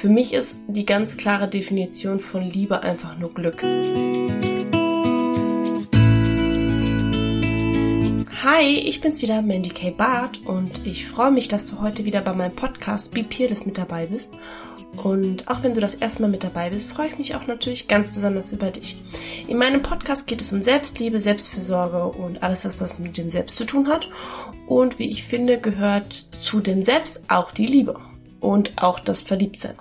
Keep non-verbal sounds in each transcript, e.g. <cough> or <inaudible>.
Für mich ist die ganz klare Definition von Liebe einfach nur Glück. Hi, ich bin's wieder, Mandy K. Barth und ich freue mich, dass du heute wieder bei meinem Podcast Be Peerless mit dabei bist. Und auch wenn du das erstmal mit dabei bist, freue ich mich auch natürlich ganz besonders über dich. In meinem Podcast geht es um Selbstliebe, Selbstfürsorge und alles das, was mit dem Selbst zu tun hat. Und wie ich finde, gehört zu dem Selbst auch die Liebe und auch das Verliebtsein.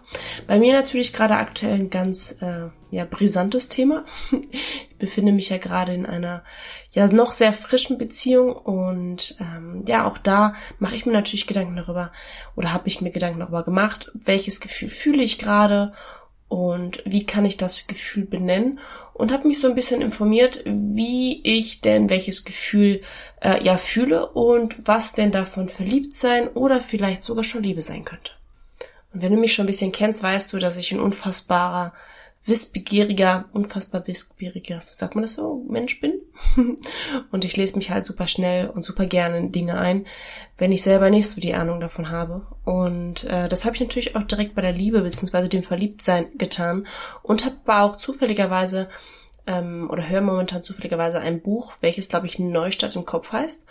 Bei mir natürlich gerade aktuell ein ganz äh, ja, brisantes Thema. <laughs> Ich befinde mich ja gerade in einer ja noch sehr frischen Beziehung und ähm, ja, auch da mache ich mir natürlich Gedanken darüber oder habe ich mir Gedanken darüber gemacht, welches Gefühl fühle ich gerade und wie kann ich das Gefühl benennen und habe mich so ein bisschen informiert, wie ich denn welches Gefühl äh, ja fühle und was denn davon verliebt sein oder vielleicht sogar schon Liebe sein könnte. Wenn du mich schon ein bisschen kennst, weißt du, dass ich ein unfassbarer, wissbegieriger, unfassbar wissbegieriger, sagt man das so, Mensch bin. <laughs> und ich lese mich halt super schnell und super gerne in Dinge ein, wenn ich selber nicht so die Ahnung davon habe. Und äh, das habe ich natürlich auch direkt bei der Liebe bzw. dem Verliebtsein getan und habe aber auch zufälligerweise ähm, oder höre momentan zufälligerweise ein Buch, welches glaube ich Neustadt im Kopf heißt.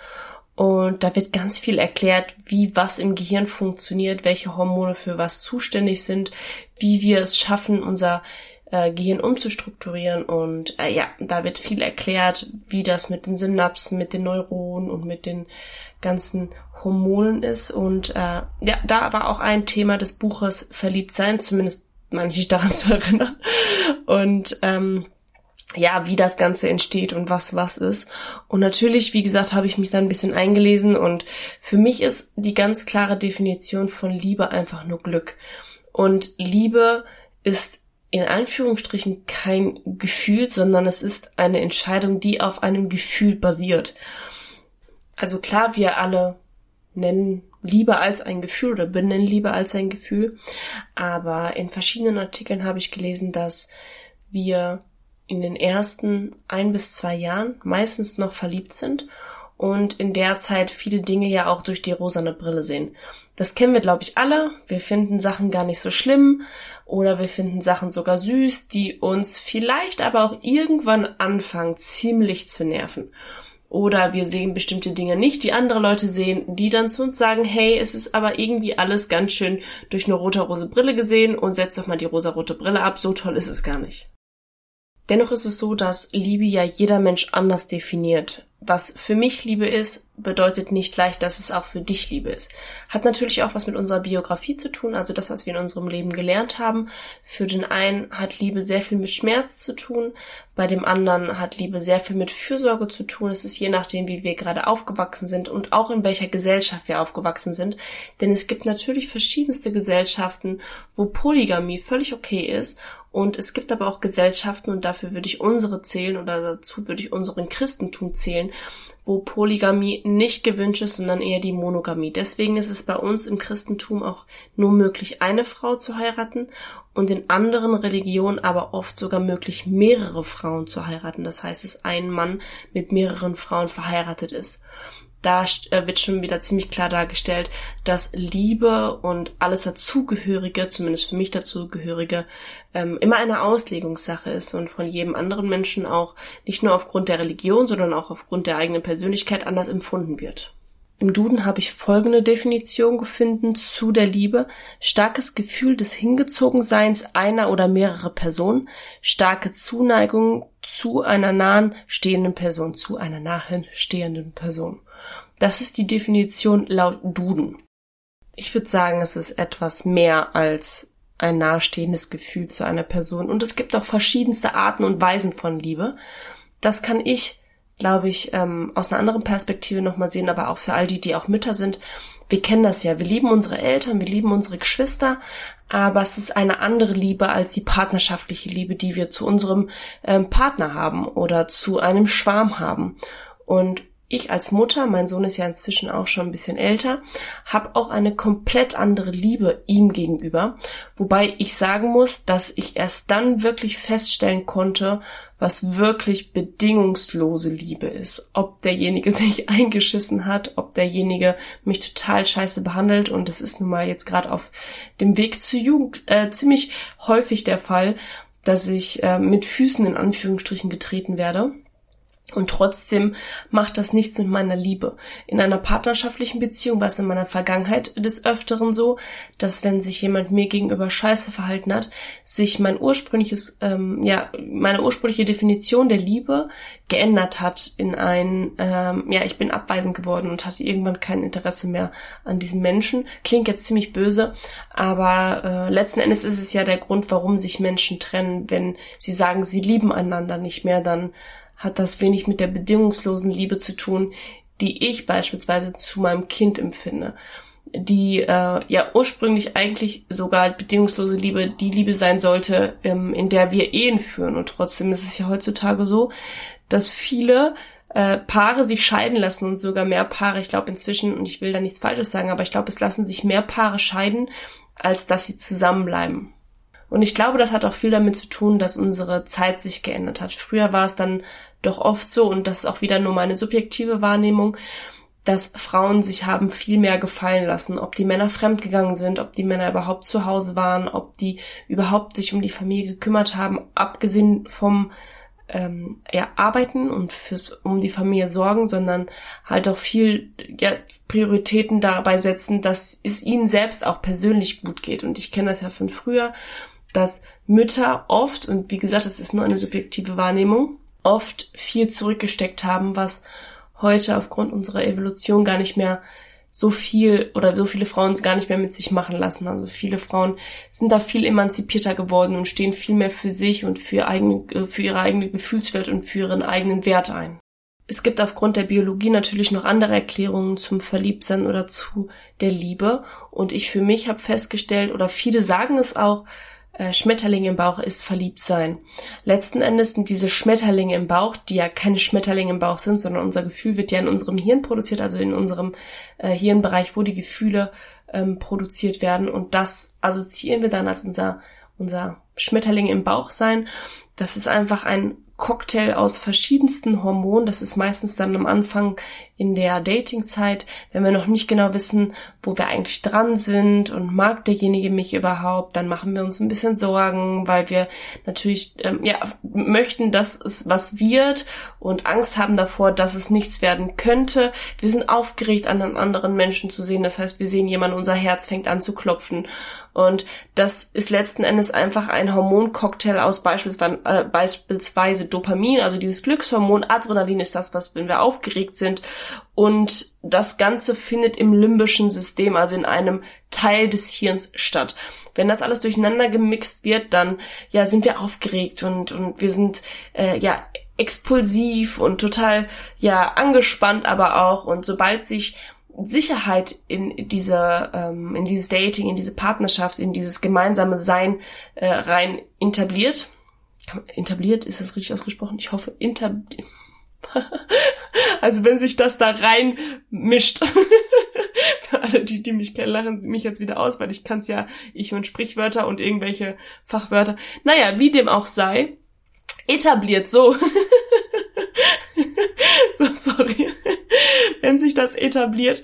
Und da wird ganz viel erklärt, wie was im Gehirn funktioniert, welche Hormone für was zuständig sind, wie wir es schaffen, unser äh, Gehirn umzustrukturieren. Und äh, ja, da wird viel erklärt, wie das mit den Synapsen, mit den Neuronen und mit den ganzen Hormonen ist. Und äh, ja, da war auch ein Thema des Buches Verliebt sein, zumindest ich daran zu erinnern. Und ähm, ja, wie das Ganze entsteht und was was ist. Und natürlich, wie gesagt, habe ich mich dann ein bisschen eingelesen und für mich ist die ganz klare Definition von Liebe einfach nur Glück. Und Liebe ist in Anführungsstrichen kein Gefühl, sondern es ist eine Entscheidung, die auf einem Gefühl basiert. Also klar, wir alle nennen Liebe als ein Gefühl oder benennen Liebe als ein Gefühl, aber in verschiedenen Artikeln habe ich gelesen, dass wir in den ersten ein bis zwei Jahren meistens noch verliebt sind und in der Zeit viele Dinge ja auch durch die rosane Brille sehen. Das kennen wir, glaube ich, alle. Wir finden Sachen gar nicht so schlimm oder wir finden Sachen sogar süß, die uns vielleicht aber auch irgendwann anfangen ziemlich zu nerven. Oder wir sehen bestimmte Dinge nicht, die andere Leute sehen, die dann zu uns sagen, hey, es ist aber irgendwie alles ganz schön durch eine rote-rose Brille gesehen und setz doch mal die rosa-rote Brille ab, so toll ist es gar nicht. Dennoch ist es so, dass Liebe ja jeder Mensch anders definiert. Was für mich Liebe ist, bedeutet nicht gleich, dass es auch für dich Liebe ist. Hat natürlich auch was mit unserer Biografie zu tun, also das, was wir in unserem Leben gelernt haben. Für den einen hat Liebe sehr viel mit Schmerz zu tun, bei dem anderen hat Liebe sehr viel mit Fürsorge zu tun. Es ist je nachdem, wie wir gerade aufgewachsen sind und auch in welcher Gesellschaft wir aufgewachsen sind. Denn es gibt natürlich verschiedenste Gesellschaften, wo Polygamie völlig okay ist und es gibt aber auch Gesellschaften, und dafür würde ich unsere zählen oder dazu würde ich unseren Christentum zählen, wo Polygamie nicht gewünscht ist, sondern eher die Monogamie. Deswegen ist es bei uns im Christentum auch nur möglich, eine Frau zu heiraten und in anderen Religionen aber oft sogar möglich, mehrere Frauen zu heiraten. Das heißt, dass ein Mann mit mehreren Frauen verheiratet ist da äh, wird schon wieder ziemlich klar dargestellt, dass Liebe und alles dazugehörige, zumindest für mich dazugehörige, ähm, immer eine Auslegungssache ist und von jedem anderen Menschen auch nicht nur aufgrund der Religion, sondern auch aufgrund der eigenen Persönlichkeit anders empfunden wird. Im Duden habe ich folgende Definition gefunden zu der Liebe. Starkes Gefühl des Hingezogenseins einer oder mehrerer Personen, starke Zuneigung zu einer nahen stehenden Person, zu einer nahen stehenden Person. Das ist die Definition laut Duden. Ich würde sagen, es ist etwas mehr als ein nahestehendes Gefühl zu einer Person. Und es gibt auch verschiedenste Arten und Weisen von Liebe. Das kann ich, glaube ich, ähm, aus einer anderen Perspektive nochmal sehen, aber auch für all die, die auch Mütter sind. Wir kennen das ja. Wir lieben unsere Eltern, wir lieben unsere Geschwister, aber es ist eine andere Liebe als die partnerschaftliche Liebe, die wir zu unserem ähm, Partner haben oder zu einem Schwarm haben. Und ich als Mutter, mein Sohn ist ja inzwischen auch schon ein bisschen älter, habe auch eine komplett andere Liebe ihm gegenüber. Wobei ich sagen muss, dass ich erst dann wirklich feststellen konnte, was wirklich bedingungslose Liebe ist. Ob derjenige <laughs> sich eingeschissen hat, ob derjenige mich total scheiße behandelt und das ist nun mal jetzt gerade auf dem Weg zur Jugend äh, ziemlich häufig der Fall, dass ich äh, mit Füßen in Anführungsstrichen getreten werde und trotzdem macht das nichts mit meiner Liebe. In einer partnerschaftlichen Beziehung war es in meiner Vergangenheit des Öfteren so, dass wenn sich jemand mir gegenüber scheiße verhalten hat, sich mein ursprüngliches, ähm, ja, meine ursprüngliche Definition der Liebe geändert hat in ein, ähm, ja, ich bin abweisend geworden und hatte irgendwann kein Interesse mehr an diesem Menschen. Klingt jetzt ziemlich böse, aber äh, letzten Endes ist es ja der Grund, warum sich Menschen trennen, wenn sie sagen, sie lieben einander nicht mehr, dann hat das wenig mit der bedingungslosen Liebe zu tun, die ich beispielsweise zu meinem Kind empfinde. Die äh, ja ursprünglich eigentlich sogar bedingungslose Liebe die Liebe sein sollte, ähm, in der wir Ehen führen. Und trotzdem ist es ja heutzutage so, dass viele äh, Paare sich scheiden lassen und sogar mehr Paare, ich glaube inzwischen, und ich will da nichts Falsches sagen, aber ich glaube, es lassen sich mehr Paare scheiden, als dass sie zusammenbleiben. Und ich glaube, das hat auch viel damit zu tun, dass unsere Zeit sich geändert hat. Früher war es dann doch oft so, und das ist auch wieder nur meine subjektive Wahrnehmung, dass Frauen sich haben viel mehr gefallen lassen, ob die Männer fremdgegangen sind, ob die Männer überhaupt zu Hause waren, ob die überhaupt sich um die Familie gekümmert haben, abgesehen vom ähm, ja, arbeiten und fürs um die Familie sorgen, sondern halt auch viel ja, Prioritäten dabei setzen, dass es ihnen selbst auch persönlich gut geht. Und ich kenne das ja von früher, dass Mütter oft, und wie gesagt, das ist nur eine subjektive Wahrnehmung, oft viel zurückgesteckt haben, was heute aufgrund unserer Evolution gar nicht mehr so viel oder so viele Frauen gar nicht mehr mit sich machen lassen. Also viele Frauen sind da viel emanzipierter geworden und stehen viel mehr für sich und für, eigene, äh, für ihre eigene Gefühlswelt und für ihren eigenen Wert ein. Es gibt aufgrund der Biologie natürlich noch andere Erklärungen zum Verliebtsein oder zu der Liebe. Und ich für mich habe festgestellt, oder viele sagen es auch, äh, Schmetterling im Bauch ist verliebt sein. Letzten Endes sind diese Schmetterlinge im Bauch, die ja keine Schmetterlinge im Bauch sind, sondern unser Gefühl wird ja in unserem Hirn produziert, also in unserem äh, Hirnbereich, wo die Gefühle ähm, produziert werden. Und das assoziieren wir dann als unser, unser Schmetterling im Bauch sein. Das ist einfach ein Cocktail aus verschiedensten Hormonen. Das ist meistens dann am Anfang in der Datingzeit, wenn wir noch nicht genau wissen, wo wir eigentlich dran sind und mag derjenige mich überhaupt, dann machen wir uns ein bisschen Sorgen, weil wir natürlich ähm, ja möchten, dass es was wird und Angst haben davor, dass es nichts werden könnte. Wir sind aufgeregt, an einen anderen Menschen zu sehen. Das heißt, wir sehen jemanden, unser Herz fängt an zu klopfen und das ist letzten Endes einfach ein Hormoncocktail aus beispielsweise, äh, beispielsweise Dopamin, also dieses Glückshormon. Adrenalin ist das, was, wenn wir aufgeregt sind. Und das Ganze findet im limbischen System, also in einem Teil des Hirns statt. Wenn das alles durcheinander gemixt wird, dann ja sind wir aufgeregt und, und wir sind äh, ja expulsiv und total ja angespannt aber auch. Und sobald sich Sicherheit in dieser, ähm, in dieses Dating, in diese Partnerschaft, in dieses gemeinsame Sein äh, rein etabliert. Etabliert, ist das richtig ausgesprochen? Ich hoffe, inter <laughs> also wenn sich das da rein mischt. <laughs> Für alle, die, die mich kennen, lachen mich jetzt wieder aus, weil ich kann es ja, ich und Sprichwörter und irgendwelche Fachwörter. Naja, wie dem auch sei, etabliert so. <laughs> so, sorry wenn sich das etabliert,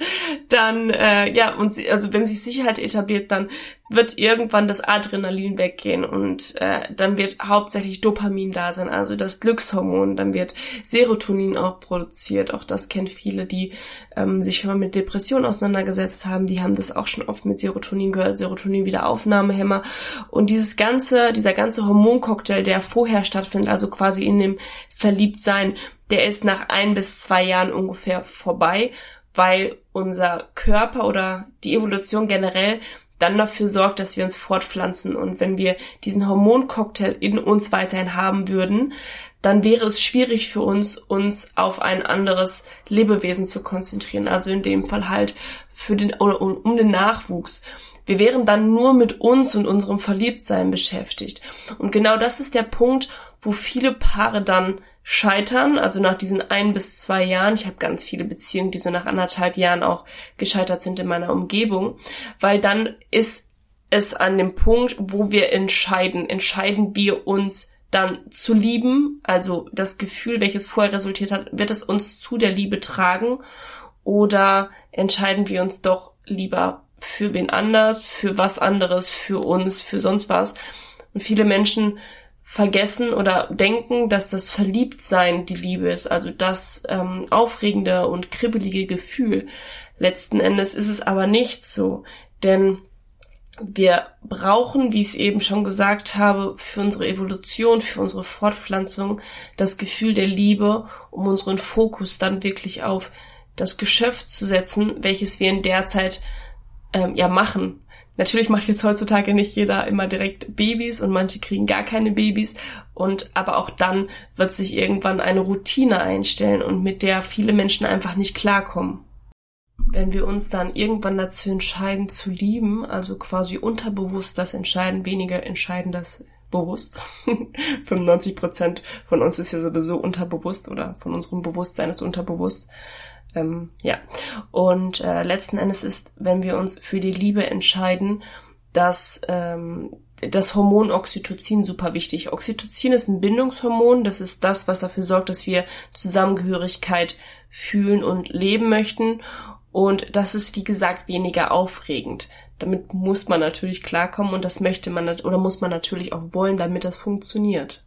dann äh, ja und sie, also wenn sich Sicherheit etabliert, dann wird irgendwann das Adrenalin weggehen und äh, dann wird hauptsächlich Dopamin da sein, also das Glückshormon. Dann wird Serotonin auch produziert. Auch das kennt viele, die ähm, sich schon mal mit Depressionen auseinandergesetzt haben. Die haben das auch schon oft mit Serotonin gehört, Serotonin Wiederaufnahmehemmer. Und dieses ganze, dieser ganze Hormoncocktail, der vorher stattfindet, also quasi in dem Verliebtsein, der ist nach ein bis zwei Jahren ungefähr vorbei, weil unser Körper oder die Evolution generell dann dafür sorgt, dass wir uns fortpflanzen. Und wenn wir diesen Hormoncocktail in uns weiterhin haben würden, dann wäre es schwierig für uns, uns auf ein anderes Lebewesen zu konzentrieren. Also in dem Fall halt für den oder um den Nachwuchs. Wir wären dann nur mit uns und unserem Verliebtsein beschäftigt. Und genau das ist der Punkt, wo viele Paare dann scheitern, also nach diesen ein bis zwei Jahren. Ich habe ganz viele Beziehungen, die so nach anderthalb Jahren auch gescheitert sind in meiner Umgebung, weil dann ist es an dem Punkt, wo wir entscheiden, entscheiden wir uns dann zu lieben, also das Gefühl, welches vorher resultiert hat, wird es uns zu der Liebe tragen oder entscheiden wir uns doch lieber für wen anders, für was anderes, für uns, für sonst was. Und viele Menschen vergessen oder denken, dass das Verliebtsein die Liebe ist, also das ähm, aufregende und kribbelige Gefühl. Letzten Endes ist es aber nicht so, denn wir brauchen, wie ich es eben schon gesagt habe, für unsere Evolution, für unsere Fortpflanzung das Gefühl der Liebe, um unseren Fokus dann wirklich auf das Geschöpf zu setzen, welches wir in der Zeit ähm, ja machen. Natürlich macht jetzt heutzutage nicht jeder immer direkt Babys und manche kriegen gar keine Babys und aber auch dann wird sich irgendwann eine Routine einstellen und mit der viele Menschen einfach nicht klarkommen. Wenn wir uns dann irgendwann dazu entscheiden zu lieben, also quasi unterbewusst das entscheiden, weniger entscheiden das bewusst. <laughs> 95 Prozent von uns ist ja sowieso unterbewusst oder von unserem Bewusstsein ist unterbewusst. Ähm, ja. Und äh, letzten Endes ist, wenn wir uns für die Liebe entscheiden, dass ähm, das Hormon Oxytocin super wichtig. Oxytocin ist ein Bindungshormon. Das ist das, was dafür sorgt, dass wir Zusammengehörigkeit fühlen und leben möchten. Und das ist, wie gesagt, weniger aufregend. Damit muss man natürlich klarkommen und das möchte man oder muss man natürlich auch wollen, damit das funktioniert.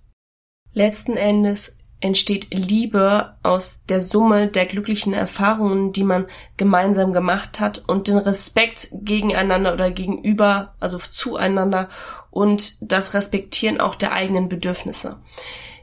Letzten Endes entsteht Liebe aus der Summe der glücklichen Erfahrungen, die man gemeinsam gemacht hat und den Respekt gegeneinander oder gegenüber, also zueinander und das Respektieren auch der eigenen Bedürfnisse.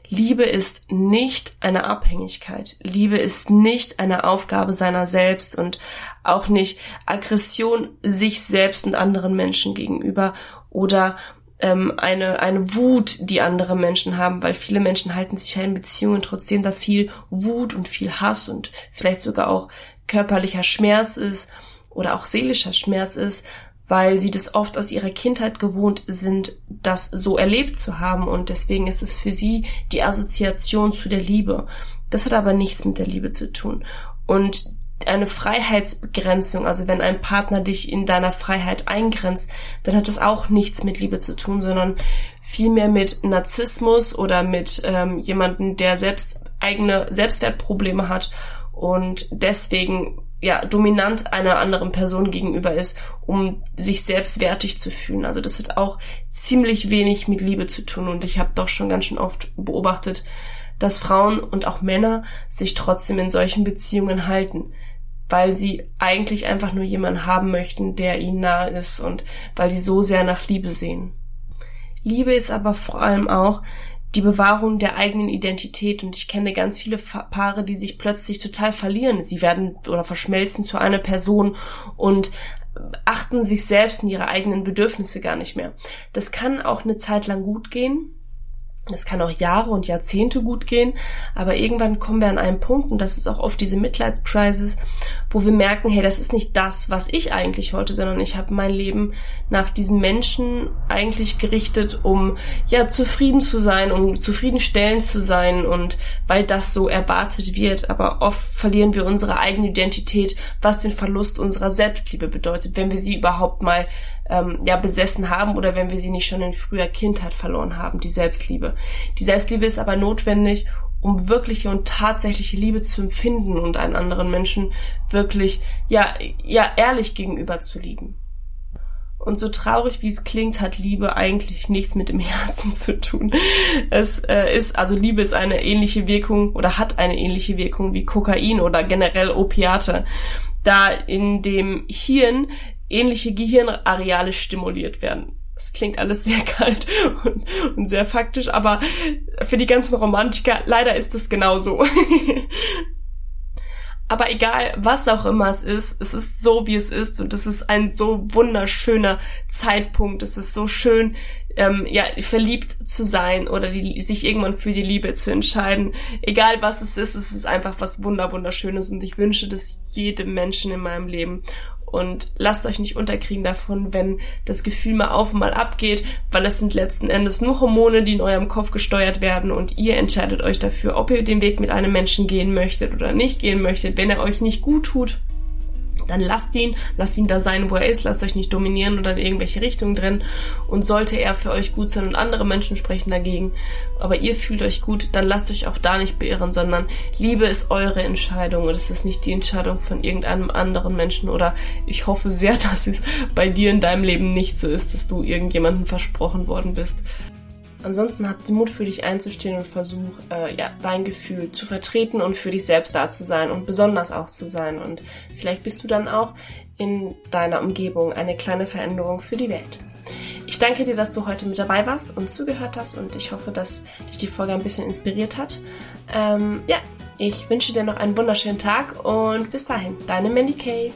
Liebe ist nicht eine Abhängigkeit. Liebe ist nicht eine Aufgabe seiner selbst und auch nicht Aggression sich selbst und anderen Menschen gegenüber oder ähm, eine, eine Wut, die andere Menschen haben, weil viele Menschen halten sich ja in Beziehungen trotzdem da viel Wut und viel Hass und vielleicht sogar auch körperlicher Schmerz ist oder auch seelischer Schmerz ist, weil sie das oft aus ihrer Kindheit gewohnt sind, das so erlebt zu haben und deswegen ist es für sie die Assoziation zu der Liebe. Das hat aber nichts mit der Liebe zu tun. Und eine Freiheitsbegrenzung, also wenn ein Partner dich in deiner Freiheit eingrenzt, dann hat das auch nichts mit Liebe zu tun, sondern vielmehr mit Narzissmus oder mit ähm, jemanden, der selbst eigene Selbstwertprobleme hat und deswegen ja dominant einer anderen Person gegenüber ist, um sich selbst wertig zu fühlen. Also das hat auch ziemlich wenig mit Liebe zu tun. Und ich habe doch schon ganz schön oft beobachtet, dass Frauen und auch Männer sich trotzdem in solchen Beziehungen halten weil sie eigentlich einfach nur jemanden haben möchten, der ihnen nahe ist und weil sie so sehr nach Liebe sehen. Liebe ist aber vor allem auch die Bewahrung der eigenen Identität und ich kenne ganz viele Paare, die sich plötzlich total verlieren. Sie werden oder verschmelzen zu einer Person und achten sich selbst und ihre eigenen Bedürfnisse gar nicht mehr. Das kann auch eine Zeit lang gut gehen, es kann auch Jahre und Jahrzehnte gut gehen, aber irgendwann kommen wir an einen Punkt, und das ist auch oft diese Midlife-Crisis, wo wir merken, hey, das ist nicht das, was ich eigentlich wollte, sondern ich habe mein Leben nach diesen Menschen eigentlich gerichtet, um ja zufrieden zu sein, um zufriedenstellend zu sein und weil das so erwartet wird. Aber oft verlieren wir unsere eigene Identität, was den Verlust unserer Selbstliebe bedeutet, wenn wir sie überhaupt mal ähm, ja besessen haben oder wenn wir sie nicht schon in früher Kindheit verloren haben, die Selbstliebe. Die Selbstliebe ist aber notwendig, um wirkliche und tatsächliche Liebe zu empfinden und einen anderen Menschen wirklich ja ja ehrlich gegenüber zu lieben. Und so traurig wie es klingt, hat Liebe eigentlich nichts mit dem <laughs> Herzen zu tun. Es äh, ist, also Liebe ist eine ähnliche Wirkung oder hat eine ähnliche Wirkung wie Kokain oder generell Opiate. Da in dem Hirn ähnliche Gehirnareale stimuliert werden. Das klingt alles sehr <laughs> kalt und, und, sehr faktisch, aber für die ganzen Romantiker, leider ist es genauso. <laughs> aber egal, was auch immer es ist, es ist so, wie es ist und es ist ein so wunderschöner Zeitpunkt. Es ist so schön, ähm, ja, verliebt zu sein oder die, sich irgendwann für die Liebe zu entscheiden. Egal was es ist, es ist einfach was wunder wunderschönes und ich wünsche das jedem Menschen in meinem Leben. Und lasst euch nicht unterkriegen davon, wenn das Gefühl mal auf und mal abgeht, weil es sind letzten Endes nur Hormone, die in eurem Kopf gesteuert werden und ihr entscheidet euch dafür, ob ihr den Weg mit einem Menschen gehen möchtet oder nicht gehen möchtet. Wenn er euch nicht gut tut, dann lasst ihn, lasst ihn da sein, wo er ist, lasst euch nicht dominieren oder in irgendwelche Richtungen trennen. Und sollte er für euch gut sein und andere Menschen sprechen dagegen, aber ihr fühlt euch gut, dann lasst euch auch da nicht beirren, sondern Liebe ist eure Entscheidung und es ist nicht die Entscheidung von irgendeinem anderen Menschen oder ich hoffe sehr, <laughs> dass es bei dir in deinem Leben nicht so ist, dass du irgendjemandem versprochen worden bist. Ansonsten habt den Mut für dich einzustehen und versuch, äh, ja, dein Gefühl zu vertreten und für dich selbst da zu sein und besonders auch zu sein. Und vielleicht bist du dann auch in deiner Umgebung eine kleine Veränderung für die Welt. Ich danke dir, dass du heute mit dabei warst und zugehört hast und ich hoffe, dass dich die Folge ein bisschen inspiriert hat. Ähm, ja, ich wünsche dir noch einen wunderschönen Tag und bis dahin, deine Mandy Kay.